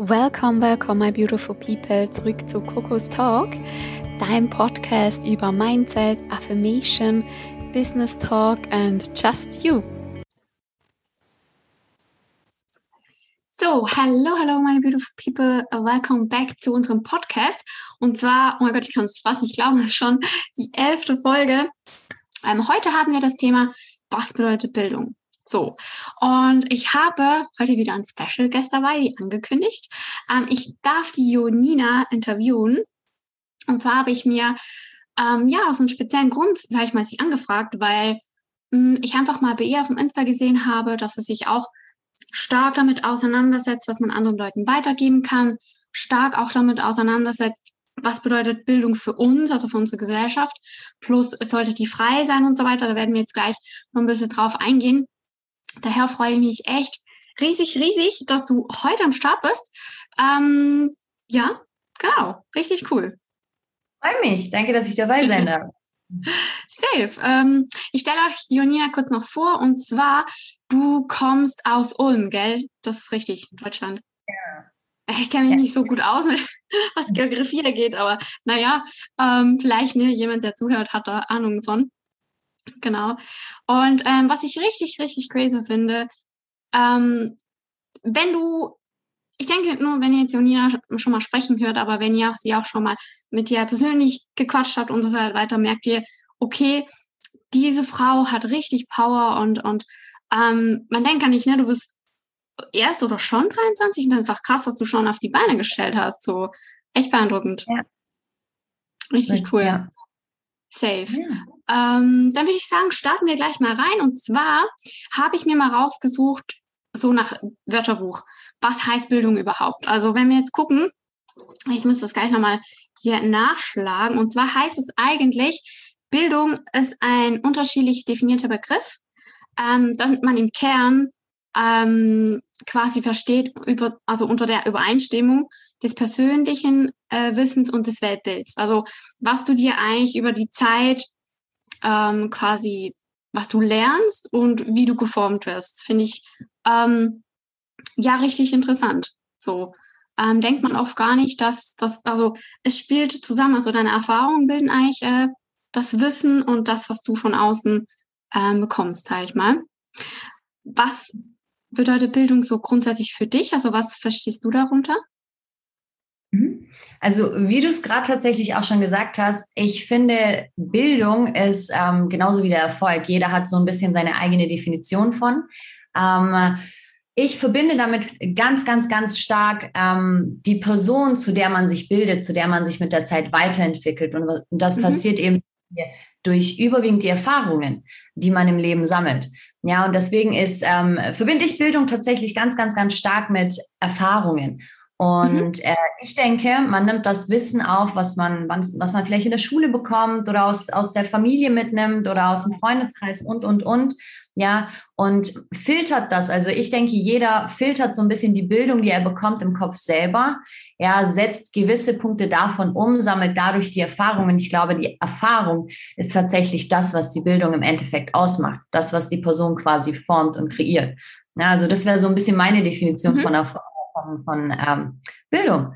Welcome, welcome, my beautiful people, zurück zu Coco's Talk, deinem Podcast über Mindset, Affirmation, Business Talk and just you. So, hallo, hallo, meine beautiful people, welcome back zu unserem Podcast. Und zwar, oh mein Gott, ich kann es fast nicht glauben, das ist schon die elfte Folge. Ähm, heute haben wir das Thema, was bedeutet Bildung? So, und ich habe heute wieder einen Special Guest dabei, wie angekündigt. Ähm, ich darf die Jonina interviewen. Und zwar habe ich mir ähm, ja aus einem speziellen Grund, sage ich mal, sie angefragt, weil mh, hm, ich einfach mal bei ihr auf dem Insta gesehen habe, dass sie sich auch stark damit auseinandersetzt, was man anderen Leuten weitergeben kann, stark auch damit auseinandersetzt, was bedeutet Bildung für uns, also für unsere Gesellschaft, plus es sollte die frei sein und so weiter. Da werden wir jetzt gleich noch ein bisschen drauf eingehen. Daher freue ich mich echt riesig, riesig, dass du heute am Start bist. Ähm, ja, genau, richtig cool. Freue mich. Danke, dass ich dabei sein darf. Safe. Ähm, ich stelle euch Jonia kurz noch vor und zwar, du kommst aus Ulm, gell? Das ist richtig, Deutschland. Ja. Ich kenne mich ja. nicht so gut aus, was Geografie angeht, aber naja, ähm, vielleicht ne, jemand, der zuhört, hat da Ahnung von. Genau. Und ähm, was ich richtig, richtig crazy finde, ähm, wenn du, ich denke nur, wenn ihr jetzt Jonina schon mal sprechen hört, aber wenn ihr sie auch schon mal mit dir persönlich gequatscht habt und so halt weiter, merkt ihr, okay, diese Frau hat richtig Power und, und ähm, man denkt gar nicht, ne, du bist erst oder schon 23 und dann einfach krass, dass du schon auf die Beine gestellt hast. So echt beeindruckend. Ja. Richtig cool. Ja. Safe. Ja. Ähm, dann würde ich sagen, starten wir gleich mal rein. Und zwar habe ich mir mal rausgesucht, so nach Wörterbuch, was heißt Bildung überhaupt? Also wenn wir jetzt gucken, ich muss das gleich nochmal hier nachschlagen. Und zwar heißt es eigentlich, Bildung ist ein unterschiedlich definierter Begriff, ähm, damit man im Kern ähm, quasi versteht, über, also unter der Übereinstimmung des persönlichen äh, Wissens und des Weltbilds. Also was du dir eigentlich über die Zeit ähm, quasi, was du lernst und wie du geformt wirst, finde ich ähm, ja richtig interessant. So ähm, denkt man oft gar nicht, dass das, also es spielt zusammen, also deine Erfahrungen bilden eigentlich äh, das Wissen und das, was du von außen ähm, bekommst, sag ich mal. Was bedeutet Bildung so grundsätzlich für dich? Also was verstehst du darunter? Mhm. Also wie du es gerade tatsächlich auch schon gesagt hast, ich finde, Bildung ist ähm, genauso wie der Erfolg. Jeder hat so ein bisschen seine eigene Definition von. Ähm, ich verbinde damit ganz, ganz, ganz stark ähm, die Person, zu der man sich bildet, zu der man sich mit der Zeit weiterentwickelt. Und, und das mhm. passiert eben durch überwiegend die Erfahrungen, die man im Leben sammelt. Ja, und deswegen ist, ähm, verbinde ich Bildung tatsächlich ganz, ganz, ganz stark mit Erfahrungen. Und mhm. äh, ich denke, man nimmt das Wissen auf, was man, was man vielleicht in der Schule bekommt oder aus, aus der Familie mitnimmt oder aus dem Freundeskreis und, und, und. Ja, und filtert das. Also ich denke, jeder filtert so ein bisschen die Bildung, die er bekommt im Kopf selber. Ja, setzt gewisse Punkte davon um, sammelt dadurch die Erfahrungen. Ich glaube, die Erfahrung ist tatsächlich das, was die Bildung im Endeffekt ausmacht. Das, was die Person quasi formt und kreiert. Ja, also das wäre so ein bisschen meine Definition mhm. von von, von ähm, Bildung.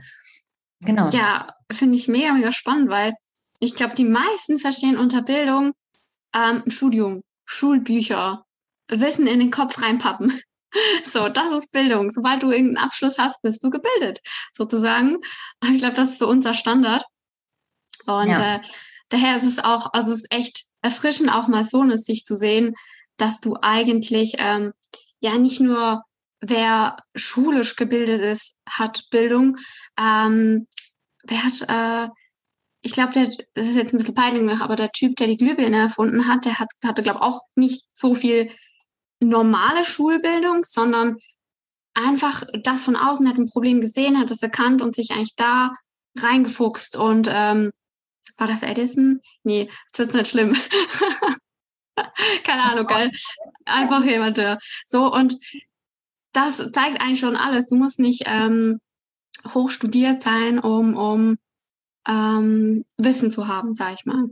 Genau. Ja, finde ich mega, mega spannend, weil ich glaube, die meisten verstehen unter Bildung ähm, Studium, Schulbücher, Wissen in den Kopf reinpappen. So, das ist Bildung. Sobald du irgendeinen Abschluss hast, bist du gebildet, sozusagen. Ich glaube, das ist so unser Standard. Und ja. äh, daher ist es auch, also es ist echt erfrischend, auch mal so eine Sicht zu sehen, dass du eigentlich ähm, ja nicht nur wer schulisch gebildet ist, hat Bildung. Ähm, wer hat, äh, ich glaube, der, das ist jetzt ein bisschen peinlich, aber der Typ, der die Glühbirne erfunden hat, der hat, hatte, glaube auch nicht so viel normale Schulbildung, sondern einfach das von außen hat ein Problem gesehen, hat es erkannt und sich eigentlich da reingefuchst. Und ähm, war das Edison? Nee, das wird nicht schlimm. Keine Ahnung, geil. Einfach jemand, der. So, und das zeigt eigentlich schon alles. Du musst nicht ähm, hoch studiert sein, um, um ähm, Wissen zu haben, sag ich mal.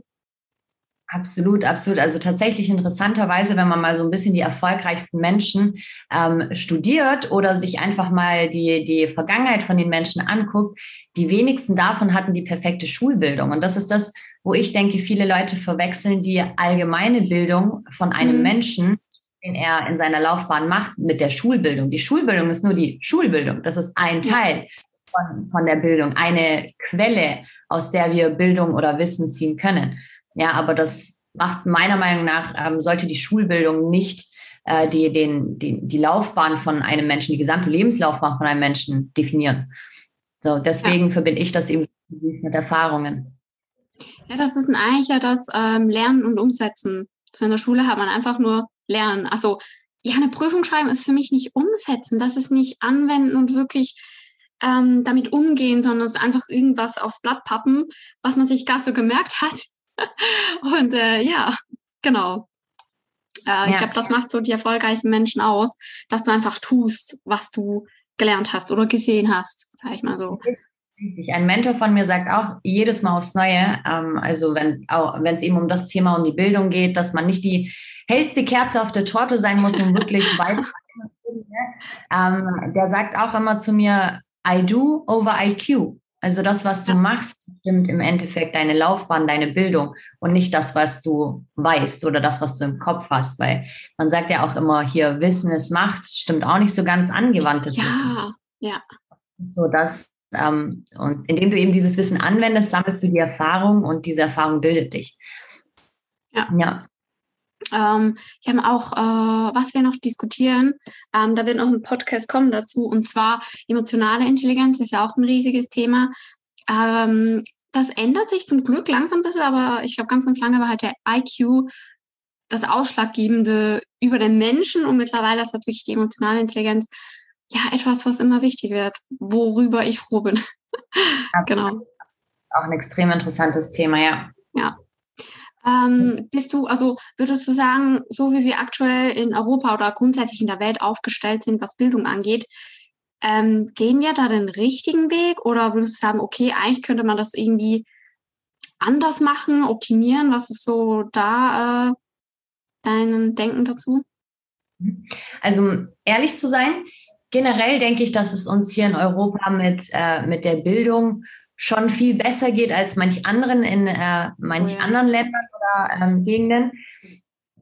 Absolut, absolut. Also tatsächlich interessanterweise, wenn man mal so ein bisschen die erfolgreichsten Menschen ähm, studiert oder sich einfach mal die, die Vergangenheit von den Menschen anguckt, die wenigsten davon hatten die perfekte Schulbildung. Und das ist das, wo ich denke, viele Leute verwechseln die allgemeine Bildung von einem mhm. Menschen, den er in seiner Laufbahn macht, mit der Schulbildung. Die Schulbildung ist nur die Schulbildung. Das ist ein Teil von, von der Bildung, eine Quelle, aus der wir Bildung oder Wissen ziehen können. Ja, aber das macht meiner Meinung nach, ähm, sollte die Schulbildung nicht äh, die, den, die, die Laufbahn von einem Menschen, die gesamte Lebenslaufbahn von einem Menschen definieren. So, deswegen ja. verbinde ich das eben mit Erfahrungen. Ja, das ist eigentlich ja das ähm, Lernen und Umsetzen. So in der Schule hat man einfach nur Lernen. Also, ja, eine Prüfung schreiben ist für mich nicht umsetzen. Das ist nicht anwenden und wirklich ähm, damit umgehen, sondern es ist einfach irgendwas aufs Blatt pappen, was man sich gar so gemerkt hat und äh, ja, genau. Äh, ja. Ich glaube, das macht so die erfolgreichen Menschen aus, dass du einfach tust, was du gelernt hast oder gesehen hast, sage ich mal so. Richtig. Ein Mentor von mir sagt auch jedes Mal aufs Neue, ähm, also wenn es eben um das Thema, um die Bildung geht, dass man nicht die hellste Kerze auf der Torte sein muss, um wirklich weit ähm, Der sagt auch immer zu mir, I do over IQ. Also das, was du machst, bestimmt im Endeffekt deine Laufbahn, deine Bildung und nicht das, was du weißt oder das, was du im Kopf hast. Weil man sagt ja auch immer hier, Wissen ist Macht, stimmt auch nicht so ganz angewandtes ja, Wissen. Ja, So das, ähm, und indem du eben dieses Wissen anwendest, sammelst du die Erfahrung und diese Erfahrung bildet dich. Ja. ja. Ähm, ich habe auch, äh, was wir noch diskutieren, ähm, da wird noch ein Podcast kommen dazu, und zwar emotionale Intelligenz ist ja auch ein riesiges Thema. Ähm, das ändert sich zum Glück langsam ein bisschen, aber ich glaube, ganz, ganz lange war halt der IQ das Ausschlaggebende über den Menschen und mittlerweile ist natürlich die emotionale Intelligenz ja etwas, was immer wichtig wird, worüber ich froh bin. genau. Auch ein extrem interessantes Thema, ja. Ähm, bist du, also würdest du sagen, so wie wir aktuell in Europa oder grundsätzlich in der Welt aufgestellt sind, was Bildung angeht, ähm, gehen wir da den richtigen Weg oder würdest du sagen, okay, eigentlich könnte man das irgendwie anders machen, optimieren? Was ist so da äh, dein Denken dazu? Also ehrlich zu sein, generell denke ich, dass es uns hier in Europa mit, äh, mit der Bildung schon viel besser geht als manch anderen in äh, manch ja. anderen Ländern oder ähm, Gegenden.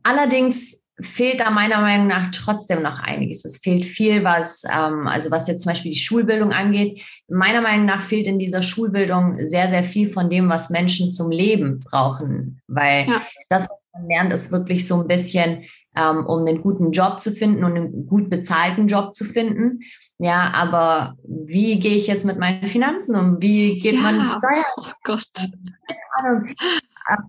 Allerdings fehlt da meiner Meinung nach trotzdem noch einiges. Es fehlt viel, was, ähm, also was jetzt zum Beispiel die Schulbildung angeht. Meiner Meinung nach fehlt in dieser Schulbildung sehr, sehr viel von dem, was Menschen zum Leben brauchen. Weil ja. das, was man lernt, ist wirklich so ein bisschen, ähm, um einen guten Job zu finden und einen gut bezahlten Job zu finden. Ja, aber wie gehe ich jetzt mit meinen Finanzen um? Wie geht ja, man Steuern? Oh Gott. Keine Ahnung.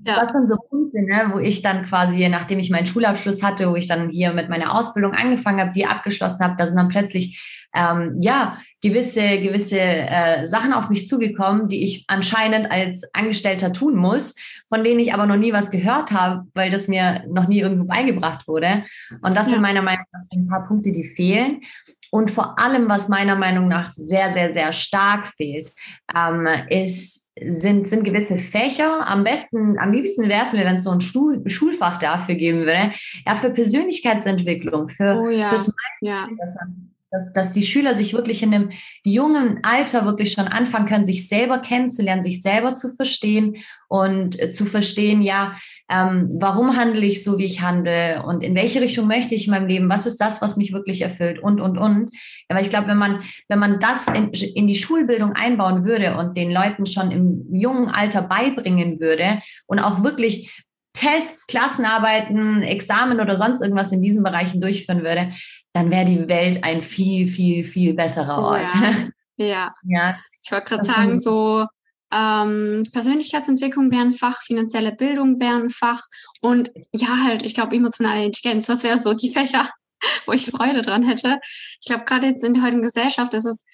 Ja. Das sind so Punkte, ne, wo ich dann quasi, nachdem ich meinen Schulabschluss hatte, wo ich dann hier mit meiner Ausbildung angefangen habe, die abgeschlossen habe, da sind dann plötzlich ähm, ja gewisse gewisse äh, Sachen auf mich zugekommen, die ich anscheinend als Angestellter tun muss, von denen ich aber noch nie was gehört habe, weil das mir noch nie irgendwo beigebracht wurde. Und das ja. sind meiner Meinung nach ein paar Punkte, die fehlen. Und vor allem, was meiner Meinung nach sehr, sehr, sehr stark fehlt, ähm, ist, sind, sind gewisse Fächer. Am besten, am liebsten wäre es mir, wenn es so ein Schul Schulfach dafür geben würde. Ja, für Persönlichkeitsentwicklung, für, oh ja. fürs Mindset, ja. dass man dass, dass die Schüler sich wirklich in einem jungen Alter wirklich schon anfangen können, sich selber kennenzulernen, sich selber zu verstehen und äh, zu verstehen, ja, ähm, warum handle ich so, wie ich handle und in welche Richtung möchte ich in meinem Leben, was ist das, was mich wirklich erfüllt und, und, und. Aber ich glaube, wenn man, wenn man das in, in die Schulbildung einbauen würde und den Leuten schon im jungen Alter beibringen würde und auch wirklich Tests, Klassenarbeiten, Examen oder sonst irgendwas in diesen Bereichen durchführen würde, dann wäre die Welt ein viel, viel, viel besserer Ort. Ja, ja. ja. ich wollte gerade sagen, so ähm, Persönlichkeitsentwicklung wäre ein Fach, finanzielle Bildung wäre ein Fach und ja, halt, ich glaube, emotionale Intelligenz, das wäre so die Fächer, wo ich Freude dran hätte. Ich glaube, gerade jetzt in der heutigen Gesellschaft ist es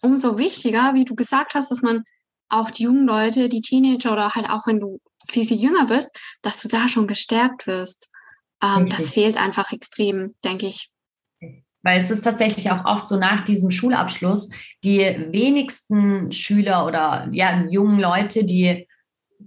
umso wichtiger, wie du gesagt hast, dass man auch die jungen Leute, die Teenager oder halt auch wenn du viel, viel jünger bist, dass du da schon gestärkt wirst. Ähm, das fehlt einfach extrem, denke ich. Weil es ist tatsächlich auch oft so nach diesem Schulabschluss, die wenigsten Schüler oder ja, jungen Leute, die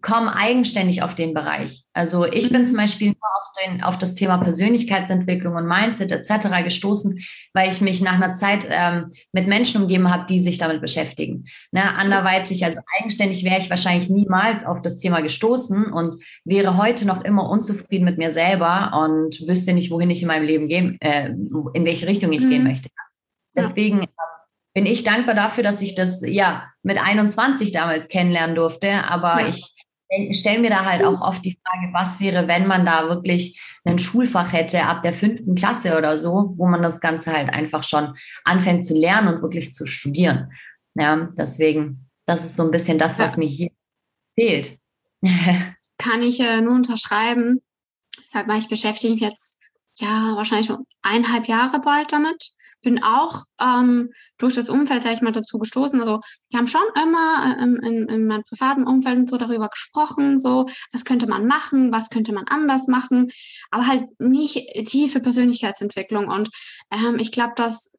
komm eigenständig auf den Bereich. Also ich bin zum Beispiel nur auf, den, auf das Thema Persönlichkeitsentwicklung und Mindset etc. gestoßen, weil ich mich nach einer Zeit ähm, mit Menschen umgeben habe, die sich damit beschäftigen. Ne, anderweitig, also eigenständig wäre ich wahrscheinlich niemals auf das Thema gestoßen und wäre heute noch immer unzufrieden mit mir selber und wüsste nicht, wohin ich in meinem Leben gehen, äh, in welche Richtung ich mhm. gehen möchte. Deswegen ja bin ich dankbar dafür, dass ich das ja mit 21 damals kennenlernen durfte. Aber ja. ich stelle mir da halt auch oft die Frage, was wäre, wenn man da wirklich ein Schulfach hätte ab der fünften Klasse oder so, wo man das Ganze halt einfach schon anfängt zu lernen und wirklich zu studieren. Ja, deswegen, das ist so ein bisschen das, was ja. mir hier fehlt. Kann ich äh, nur unterschreiben. Deshalb, ich beschäftige mich jetzt ja wahrscheinlich schon eineinhalb Jahre bald damit bin auch ähm, durch das Umfeld, sag ich mal, dazu gestoßen. Also wir haben schon immer äh, in, in meinem privaten Umfeld und so darüber gesprochen, so was könnte man machen, was könnte man anders machen, aber halt nicht tiefe Persönlichkeitsentwicklung. Und ähm, ich glaube, dass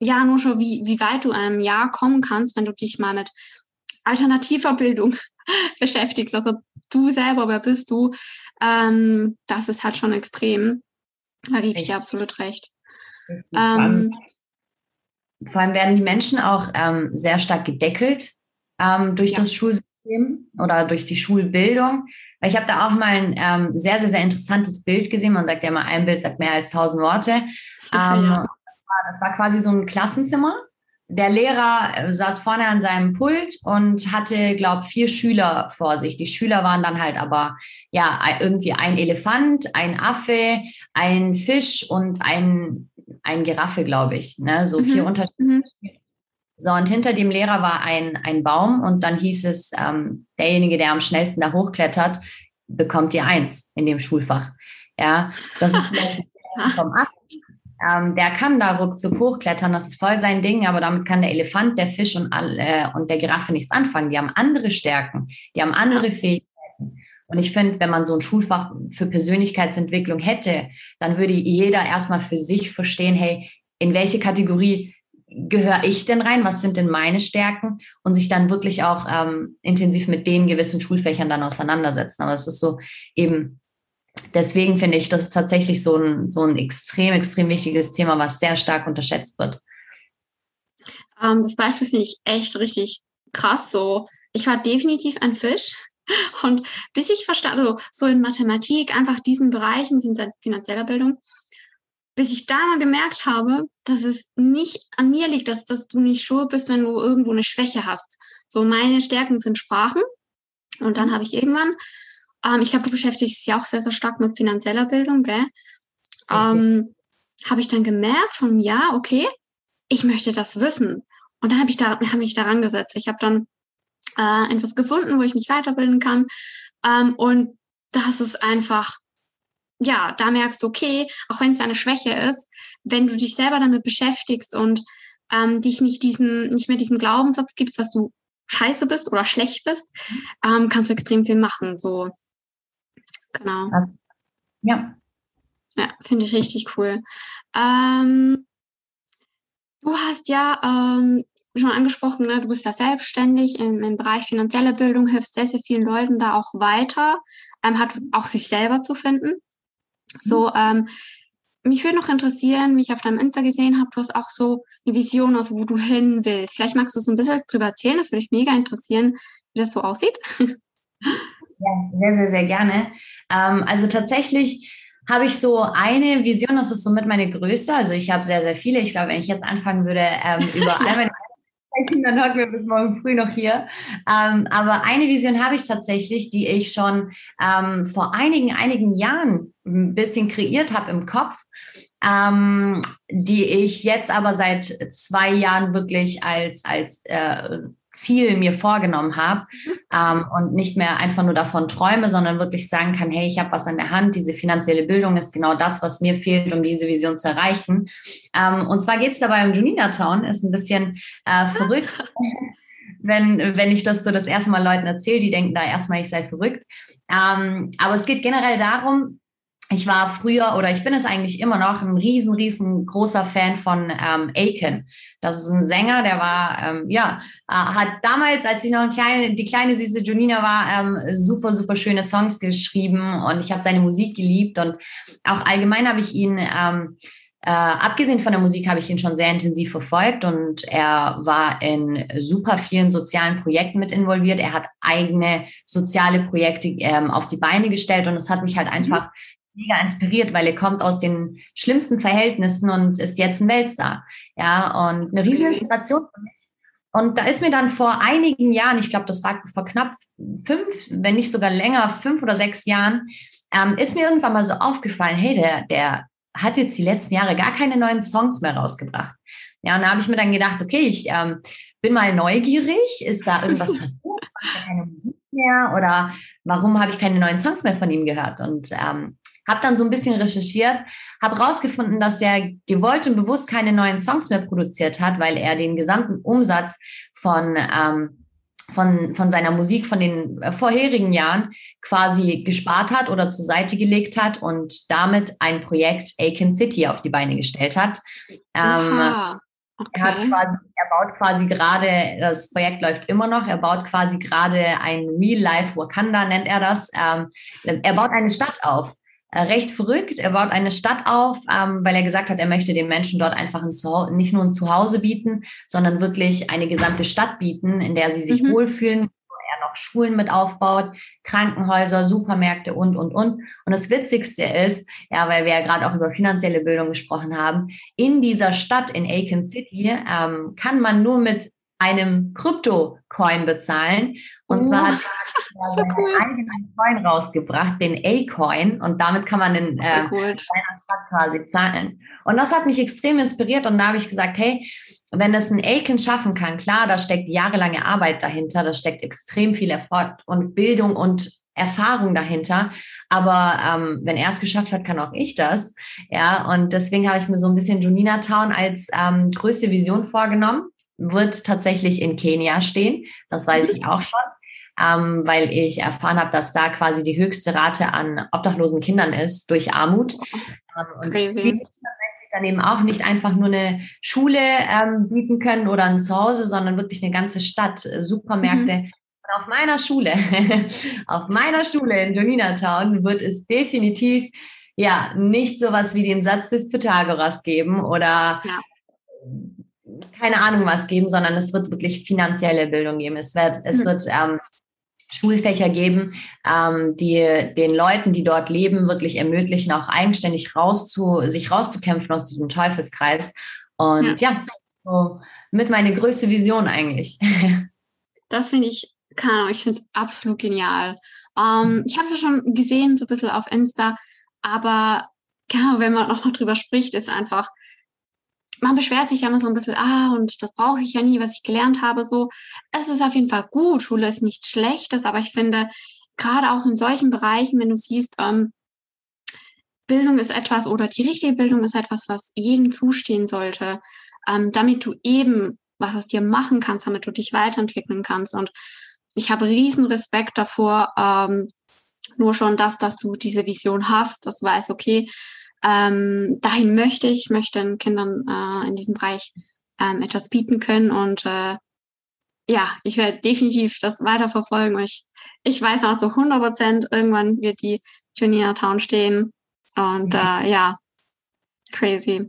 ja nur schon, wie, wie weit du einem Jahr kommen kannst, wenn du dich mal mit alternativer Bildung beschäftigst. Also du selber, wer bist du? Ähm, das ist halt schon extrem. Da gebe ich dir absolut recht. Ähm, vor allem werden die Menschen auch ähm, sehr stark gedeckelt ähm, durch ja. das Schulsystem oder durch die Schulbildung. Weil ich habe da auch mal ein ähm, sehr, sehr, sehr interessantes Bild gesehen. Man sagt ja immer, ein Bild sagt mehr als tausend Worte. Ja. Ähm, das war quasi so ein Klassenzimmer. Der Lehrer äh, saß vorne an seinem Pult und hatte, glaube vier Schüler vor sich. Die Schüler waren dann halt aber ja irgendwie ein Elefant, ein Affe, ein Fisch und ein ein Giraffe, glaube ich. Ne? So mhm. vier Unterschiede. Mhm. So, und hinter dem Lehrer war ein, ein Baum und dann hieß es, ähm, derjenige, der am schnellsten da hochklettert, bekommt die Eins in dem Schulfach. Ja, das ist vom Acht. Ähm, der kann da ruckzuck hochklettern, das ist voll sein Ding, aber damit kann der Elefant, der Fisch und, all, äh, und der Giraffe nichts anfangen. Die haben andere Stärken, die haben andere Fähigkeiten. Und ich finde, wenn man so ein Schulfach für Persönlichkeitsentwicklung hätte, dann würde jeder erstmal für sich verstehen, hey, in welche Kategorie gehöre ich denn rein? Was sind denn meine Stärken? Und sich dann wirklich auch ähm, intensiv mit den gewissen Schulfächern dann auseinandersetzen. Aber es ist so eben, deswegen finde ich, das tatsächlich so ein, so ein extrem, extrem wichtiges Thema, was sehr stark unterschätzt wird. Ähm, das Beispiel finde ich echt richtig krass. So, ich war definitiv ein Fisch. Und bis ich verstand, also so in Mathematik, einfach diesen Bereichen, finanzieller Bildung, bis ich da mal gemerkt habe, dass es nicht an mir liegt, dass, dass du nicht schuld bist, wenn du irgendwo eine Schwäche hast. So meine Stärken sind Sprachen. Und dann habe ich irgendwann, ähm, ich glaube, du beschäftigst dich ja auch sehr, sehr stark mit finanzieller Bildung, gell? Ähm, habe ich dann gemerkt von, ja, okay, ich möchte das wissen. Und dann habe ich da, habe mich daran gesetzt. Ich habe dann äh, etwas gefunden, wo ich mich weiterbilden kann. Ähm, und das ist einfach, ja, da merkst du, okay, auch wenn es eine Schwäche ist, wenn du dich selber damit beschäftigst und ähm, dich nicht diesen, nicht mehr diesen Glaubenssatz gibst, dass du scheiße bist oder schlecht bist, ähm, kannst du extrem viel machen. So, genau. Ja. Ja, finde ich richtig cool. Ähm, du hast ja ähm, schon angesprochen, ne, du bist ja selbstständig im, im, Bereich finanzielle Bildung, hilfst sehr, sehr vielen Leuten da auch weiter, ähm, hat auch sich selber zu finden. So, mhm. ähm, mich würde noch interessieren, wie ich auf deinem Insta gesehen habe, du hast auch so eine Vision aus, wo du hin willst. Vielleicht magst du so ein bisschen drüber erzählen, das würde mich mega interessieren, wie das so aussieht. Ja, sehr, sehr, sehr gerne. Ähm, also tatsächlich habe ich so eine Vision, das ist somit meine größte. Also ich habe sehr, sehr viele. Ich glaube, wenn ich jetzt anfangen würde, ähm, über all meine dann hocken wir bis morgen früh noch hier. Ähm, aber eine Vision habe ich tatsächlich, die ich schon ähm, vor einigen, einigen Jahren ein bisschen kreiert habe im Kopf, ähm, die ich jetzt aber seit zwei Jahren wirklich als, als äh, Ziel mir vorgenommen habe mhm. ähm, und nicht mehr einfach nur davon träume, sondern wirklich sagen kann, hey, ich habe was an der Hand, diese finanzielle Bildung ist genau das, was mir fehlt, um diese Vision zu erreichen. Ähm, und zwar geht es dabei um Junina Town, ist ein bisschen äh, verrückt. wenn, wenn ich das so das erste Mal Leuten erzähle, die denken da erstmal, ich sei verrückt. Ähm, aber es geht generell darum, ich war früher oder ich bin es eigentlich immer noch ein riesen, riesengroßer Fan von ähm, Aiken. Das ist ein Sänger, der war, ähm, ja, äh, hat damals, als ich noch kleine, die kleine süße Junina war, ähm, super, super schöne Songs geschrieben und ich habe seine Musik geliebt und auch allgemein habe ich ihn, ähm, äh, abgesehen von der Musik, habe ich ihn schon sehr intensiv verfolgt und er war in super vielen sozialen Projekten mit involviert. Er hat eigene soziale Projekte ähm, auf die Beine gestellt und es hat mich halt mhm. einfach mega inspiriert, weil er kommt aus den schlimmsten Verhältnissen und ist jetzt ein Weltstar. Ja, und eine riesen Inspiration für mich. Und da ist mir dann vor einigen Jahren, ich glaube, das war vor knapp fünf, wenn nicht sogar länger, fünf oder sechs Jahren, ähm, ist mir irgendwann mal so aufgefallen, hey, der, der hat jetzt die letzten Jahre gar keine neuen Songs mehr rausgebracht. Ja, und da habe ich mir dann gedacht, okay, ich ähm, bin mal neugierig, ist da irgendwas passiert? keine Musik mehr oder warum habe ich keine neuen Songs mehr von ihm gehört? Und ähm, habe dann so ein bisschen recherchiert, habe rausgefunden, dass er gewollt und bewusst keine neuen Songs mehr produziert hat, weil er den gesamten Umsatz von ähm, von, von seiner Musik von den äh, vorherigen Jahren quasi gespart hat oder zur Seite gelegt hat und damit ein Projekt Aiken City auf die Beine gestellt hat. Ähm, okay. Er, quasi, er baut quasi gerade, das Projekt läuft immer noch, er baut quasi gerade ein Real-Life Wakanda, nennt er das. Ähm, er baut eine Stadt auf recht verrückt. Er baut eine Stadt auf, ähm, weil er gesagt hat, er möchte den Menschen dort einfach ein Zuhause, nicht nur ein Zuhause bieten, sondern wirklich eine gesamte Stadt bieten, in der sie sich mhm. wohlfühlen, wo er noch Schulen mit aufbaut, Krankenhäuser, Supermärkte und, und, und. Und das Witzigste ist, ja, weil wir ja gerade auch über finanzielle Bildung gesprochen haben, in dieser Stadt in Aiken City ähm, kann man nur mit einem Krypto-Coin bezahlen. Und oh, zwar hat er so cool. eigenen Coin rausgebracht, den A-Coin. Und damit kann man in äh, cool. Stadt quasi zahlen. Und das hat mich extrem inspiriert. Und da habe ich gesagt, hey, wenn es ein Aiken schaffen kann, klar, da steckt jahrelange Arbeit dahinter, da steckt extrem viel Erfolg und Bildung und Erfahrung dahinter. Aber ähm, wenn er es geschafft hat, kann auch ich das. Ja, und deswegen habe ich mir so ein bisschen Junina Town als ähm, größte Vision vorgenommen wird tatsächlich in Kenia stehen. Das weiß ich auch schon, ähm, weil ich erfahren habe, dass da quasi die höchste Rate an obdachlosen Kindern ist durch Armut. Ähm, und Crazy. dann eben auch nicht einfach nur eine Schule ähm, bieten können oder ein Zuhause, sondern wirklich eine ganze Stadt, äh, Supermärkte. Mhm. Und auf meiner Schule, auf meiner Schule in Jonina Town wird es definitiv ja nicht sowas wie den Satz des Pythagoras geben oder ja keine Ahnung was geben, sondern es wird wirklich finanzielle Bildung geben. Es wird, es mhm. wird ähm, Schulfächer geben, ähm, die den Leuten, die dort leben, wirklich ermöglichen, auch eigenständig rauszu, sich rauszukämpfen aus diesem Teufelskreis. Und ja, ja so mit meine größte Vision eigentlich. Das finde ich, keine Ahnung, ich finde es absolut genial. Ähm, ich habe es ja schon gesehen, so ein bisschen auf Insta, aber genau, wenn man noch mal drüber spricht, ist einfach, man beschwert sich ja immer so ein bisschen, ah, und das brauche ich ja nie, was ich gelernt habe, so. Es ist auf jeden Fall gut, Schule ist nichts Schlechtes, aber ich finde, gerade auch in solchen Bereichen, wenn du siehst, ähm, Bildung ist etwas oder die richtige Bildung ist etwas, was jedem zustehen sollte, ähm, damit du eben was aus dir machen kannst, damit du dich weiterentwickeln kannst. Und ich habe riesen Respekt davor, ähm, nur schon das, dass du diese Vision hast, dass du weißt, okay, ähm, dahin möchte ich, möchte den Kindern äh, in diesem Bereich ähm, etwas bieten können und äh, ja, ich werde definitiv das weiterverfolgen und ich, ich weiß auch zu 100 Prozent, irgendwann wird die Junior Town stehen und äh, ja, crazy.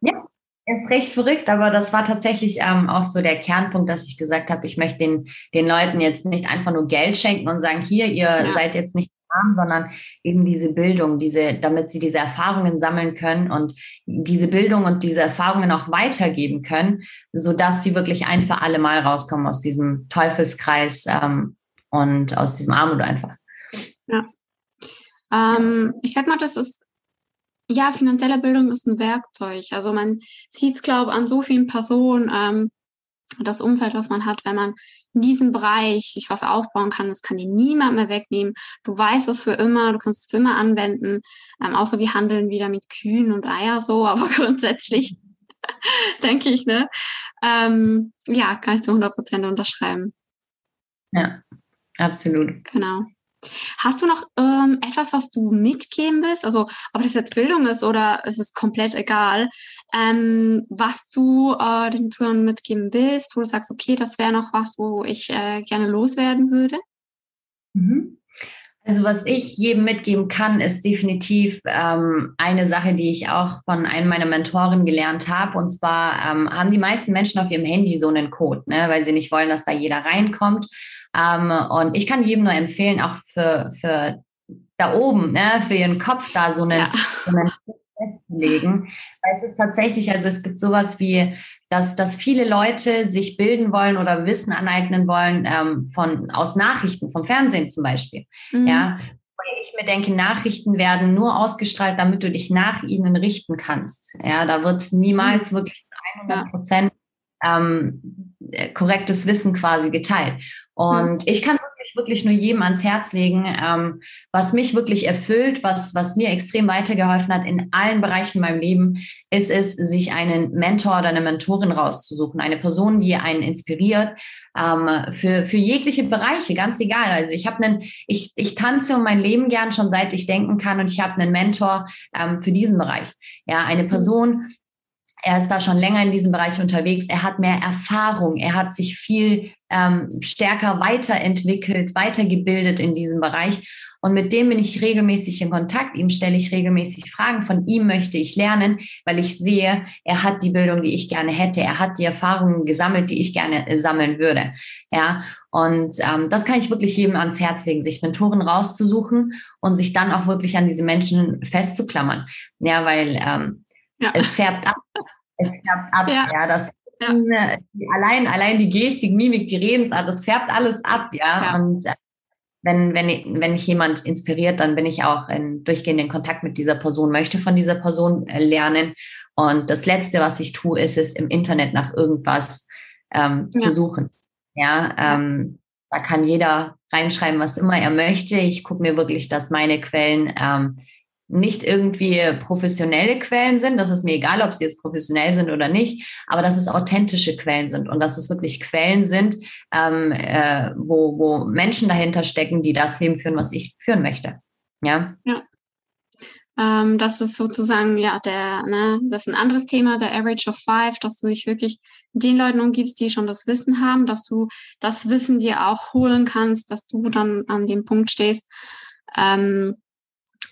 Ja, ist recht verrückt, aber das war tatsächlich ähm, auch so der Kernpunkt, dass ich gesagt habe, ich möchte den, den Leuten jetzt nicht einfach nur Geld schenken und sagen, hier, ihr ja. seid jetzt nicht haben, sondern eben diese Bildung, diese, damit sie diese Erfahrungen sammeln können und diese Bildung und diese Erfahrungen auch weitergeben können, so dass sie wirklich ein für alle Mal rauskommen aus diesem Teufelskreis ähm, und aus diesem Armut einfach. Ja. Ähm, ich sag mal, das ist ja, finanzielle Bildung ist ein Werkzeug. Also man sieht es, glaube ich, an so vielen Personen, ähm, das Umfeld, was man hat, wenn man in diesem Bereich sich was aufbauen kann, das kann dir niemand mehr wegnehmen. Du weißt es für immer, du kannst es für immer anwenden, ähm, außer wir handeln wieder mit Kühen und Eier so, aber grundsätzlich denke ich, ne? Ähm, ja, kann ich zu 100 Prozent unterschreiben. Ja, absolut. Genau. Hast du noch ähm, etwas, was du mitgeben willst? Also, ob das jetzt Bildung ist oder es ist komplett egal, ähm, was du äh, den Tourern mitgeben willst, wo du sagst, okay, das wäre noch was, wo ich äh, gerne loswerden würde? Mhm. Also was ich jedem mitgeben kann, ist definitiv ähm, eine Sache, die ich auch von einem meiner Mentoren gelernt habe. Und zwar ähm, haben die meisten Menschen auf ihrem Handy so einen Code, ne, weil sie nicht wollen, dass da jeder reinkommt. Ähm, und ich kann jedem nur empfehlen, auch für, für da oben, ne, für ihren Kopf da so einen, ja. so einen festzulegen. Weil es ist tatsächlich, also es gibt sowas wie, dass, dass viele Leute sich bilden wollen oder Wissen aneignen wollen ähm, von, aus Nachrichten, vom Fernsehen zum Beispiel. Mhm. Ja, ich mir denke, Nachrichten werden nur ausgestrahlt, damit du dich nach ihnen richten kannst. Ja, da wird niemals mhm. wirklich 100 Prozent ähm, korrektes Wissen quasi geteilt. Und mhm. ich kann wirklich, wirklich nur jedem ans Herz legen, ähm, was mich wirklich erfüllt, was, was mir extrem weitergeholfen hat in allen Bereichen meinem Leben, ist es, sich einen Mentor oder eine Mentorin rauszusuchen, eine Person, die einen inspiriert, ähm, für, für jegliche Bereiche, ganz egal. Also ich habe einen, ich, ich tanze um mein Leben gern schon seit ich denken kann und ich habe einen Mentor ähm, für diesen Bereich. Ja, eine Person, er ist da schon länger in diesem Bereich unterwegs. Er hat mehr Erfahrung. Er hat sich viel ähm, stärker weiterentwickelt, weitergebildet in diesem Bereich. Und mit dem bin ich regelmäßig in Kontakt. Ihm stelle ich regelmäßig Fragen. Von ihm möchte ich lernen, weil ich sehe, er hat die Bildung, die ich gerne hätte. Er hat die Erfahrungen gesammelt, die ich gerne äh, sammeln würde. Ja, und ähm, das kann ich wirklich jedem ans Herz legen, sich Mentoren rauszusuchen und sich dann auch wirklich an diese Menschen festzuklammern. Ja, weil ähm, ja. es färbt ab. Es färbt ab. Ja, ja das ja. allein, allein die Gestik, Mimik, die Redensart, das färbt alles ab, ja. ja. Und äh, wenn, wenn, wenn mich jemand inspiriert, dann bin ich auch in durchgehenden Kontakt mit dieser Person, möchte von dieser Person äh, lernen. Und das Letzte, was ich tue, ist es im Internet nach irgendwas ähm, ja. zu suchen. Ja, ähm, da kann jeder reinschreiben, was immer er möchte. Ich gucke mir wirklich, dass meine Quellen ähm, nicht irgendwie professionelle Quellen sind. Das ist mir egal, ob sie jetzt professionell sind oder nicht, aber dass es authentische Quellen sind und dass es wirklich Quellen sind, ähm, äh, wo, wo Menschen dahinter stecken, die das Leben führen, was ich führen möchte. Ja. Ja. Ähm, das ist sozusagen, ja, der, ne, das ist ein anderes Thema, der Average of Five, dass du dich wirklich den Leuten umgibst, die schon das Wissen haben, dass du das Wissen dir auch holen kannst, dass du dann an dem Punkt stehst, ähm,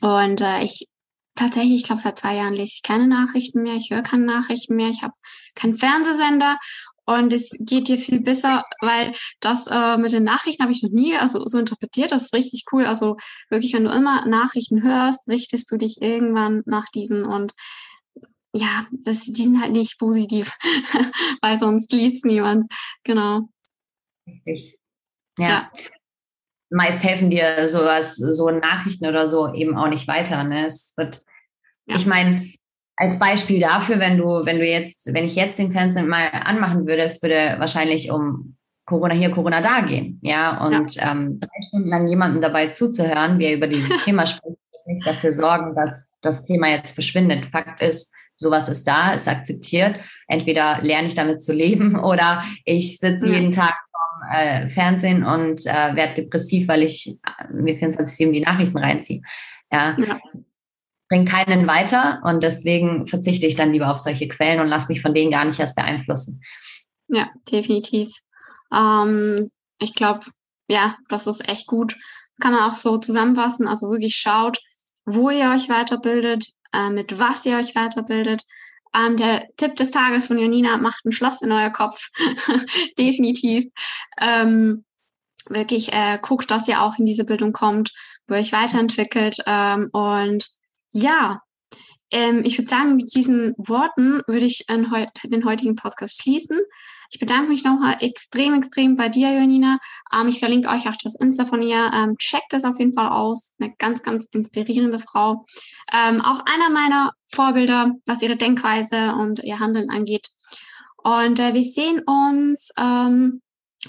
und äh, ich tatsächlich, ich glaube, seit zwei Jahren lese ich keine Nachrichten mehr, ich höre keine Nachrichten mehr, ich habe keinen Fernsehsender und es geht dir viel besser, weil das äh, mit den Nachrichten habe ich noch nie also so interpretiert. Das ist richtig cool. Also wirklich, wenn du immer Nachrichten hörst, richtest du dich irgendwann nach diesen und ja, das, die sind halt nicht positiv, weil sonst liest niemand. Genau. Richtig. Ja. ja meist helfen dir sowas, so Nachrichten oder so eben auch nicht weiter. Ne? Es wird, ja. ich meine, als Beispiel dafür, wenn du, wenn du jetzt, wenn ich jetzt den Fernsehen mal anmachen würde, es würde wahrscheinlich um Corona hier, Corona da gehen. Ja, und ja. Ähm, drei Stunden lang jemandem dabei zuzuhören, wie er über dieses Thema spricht, nicht dafür sorgen, dass das Thema jetzt verschwindet. Fakt ist, sowas ist da, ist akzeptiert. Entweder lerne ich damit zu leben oder ich sitze ja. jeden Tag äh, Fernsehen und äh, werde depressiv, weil ich äh, mir 24-7 die Nachrichten reinziehe. Ja. ja. Bringt keinen weiter und deswegen verzichte ich dann lieber auf solche Quellen und lasse mich von denen gar nicht erst beeinflussen. Ja, definitiv. Ähm, ich glaube, ja, das ist echt gut. Kann man auch so zusammenfassen. Also wirklich schaut, wo ihr euch weiterbildet, äh, mit was ihr euch weiterbildet, ähm, der Tipp des Tages von Janina, macht ein Schloss in euer Kopf. Definitiv. Ähm, wirklich äh, guckt, dass ihr auch in diese Bildung kommt, wo ihr euch weiterentwickelt. Ähm, und ja, ähm, ich würde sagen, mit diesen Worten würde ich den heutigen Podcast schließen. Ich bedanke mich nochmal extrem, extrem bei dir, Janina. Ähm, ich verlinke euch auch das Insta von ihr. Ähm, checkt das auf jeden Fall aus. Eine ganz, ganz inspirierende Frau. Ähm, auch einer meiner Vorbilder, was ihre Denkweise und ihr Handeln angeht. Und äh, wir sehen uns ähm,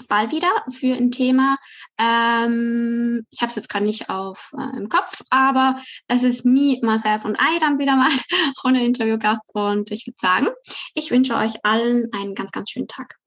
bald wieder für ein Thema. Ähm, ich habe es jetzt gerade nicht auf äh, im Kopf, aber es ist me, myself und I dann wieder mal ohne Interviewgast. Und ich würde sagen, ich wünsche euch allen einen ganz, ganz schönen Tag.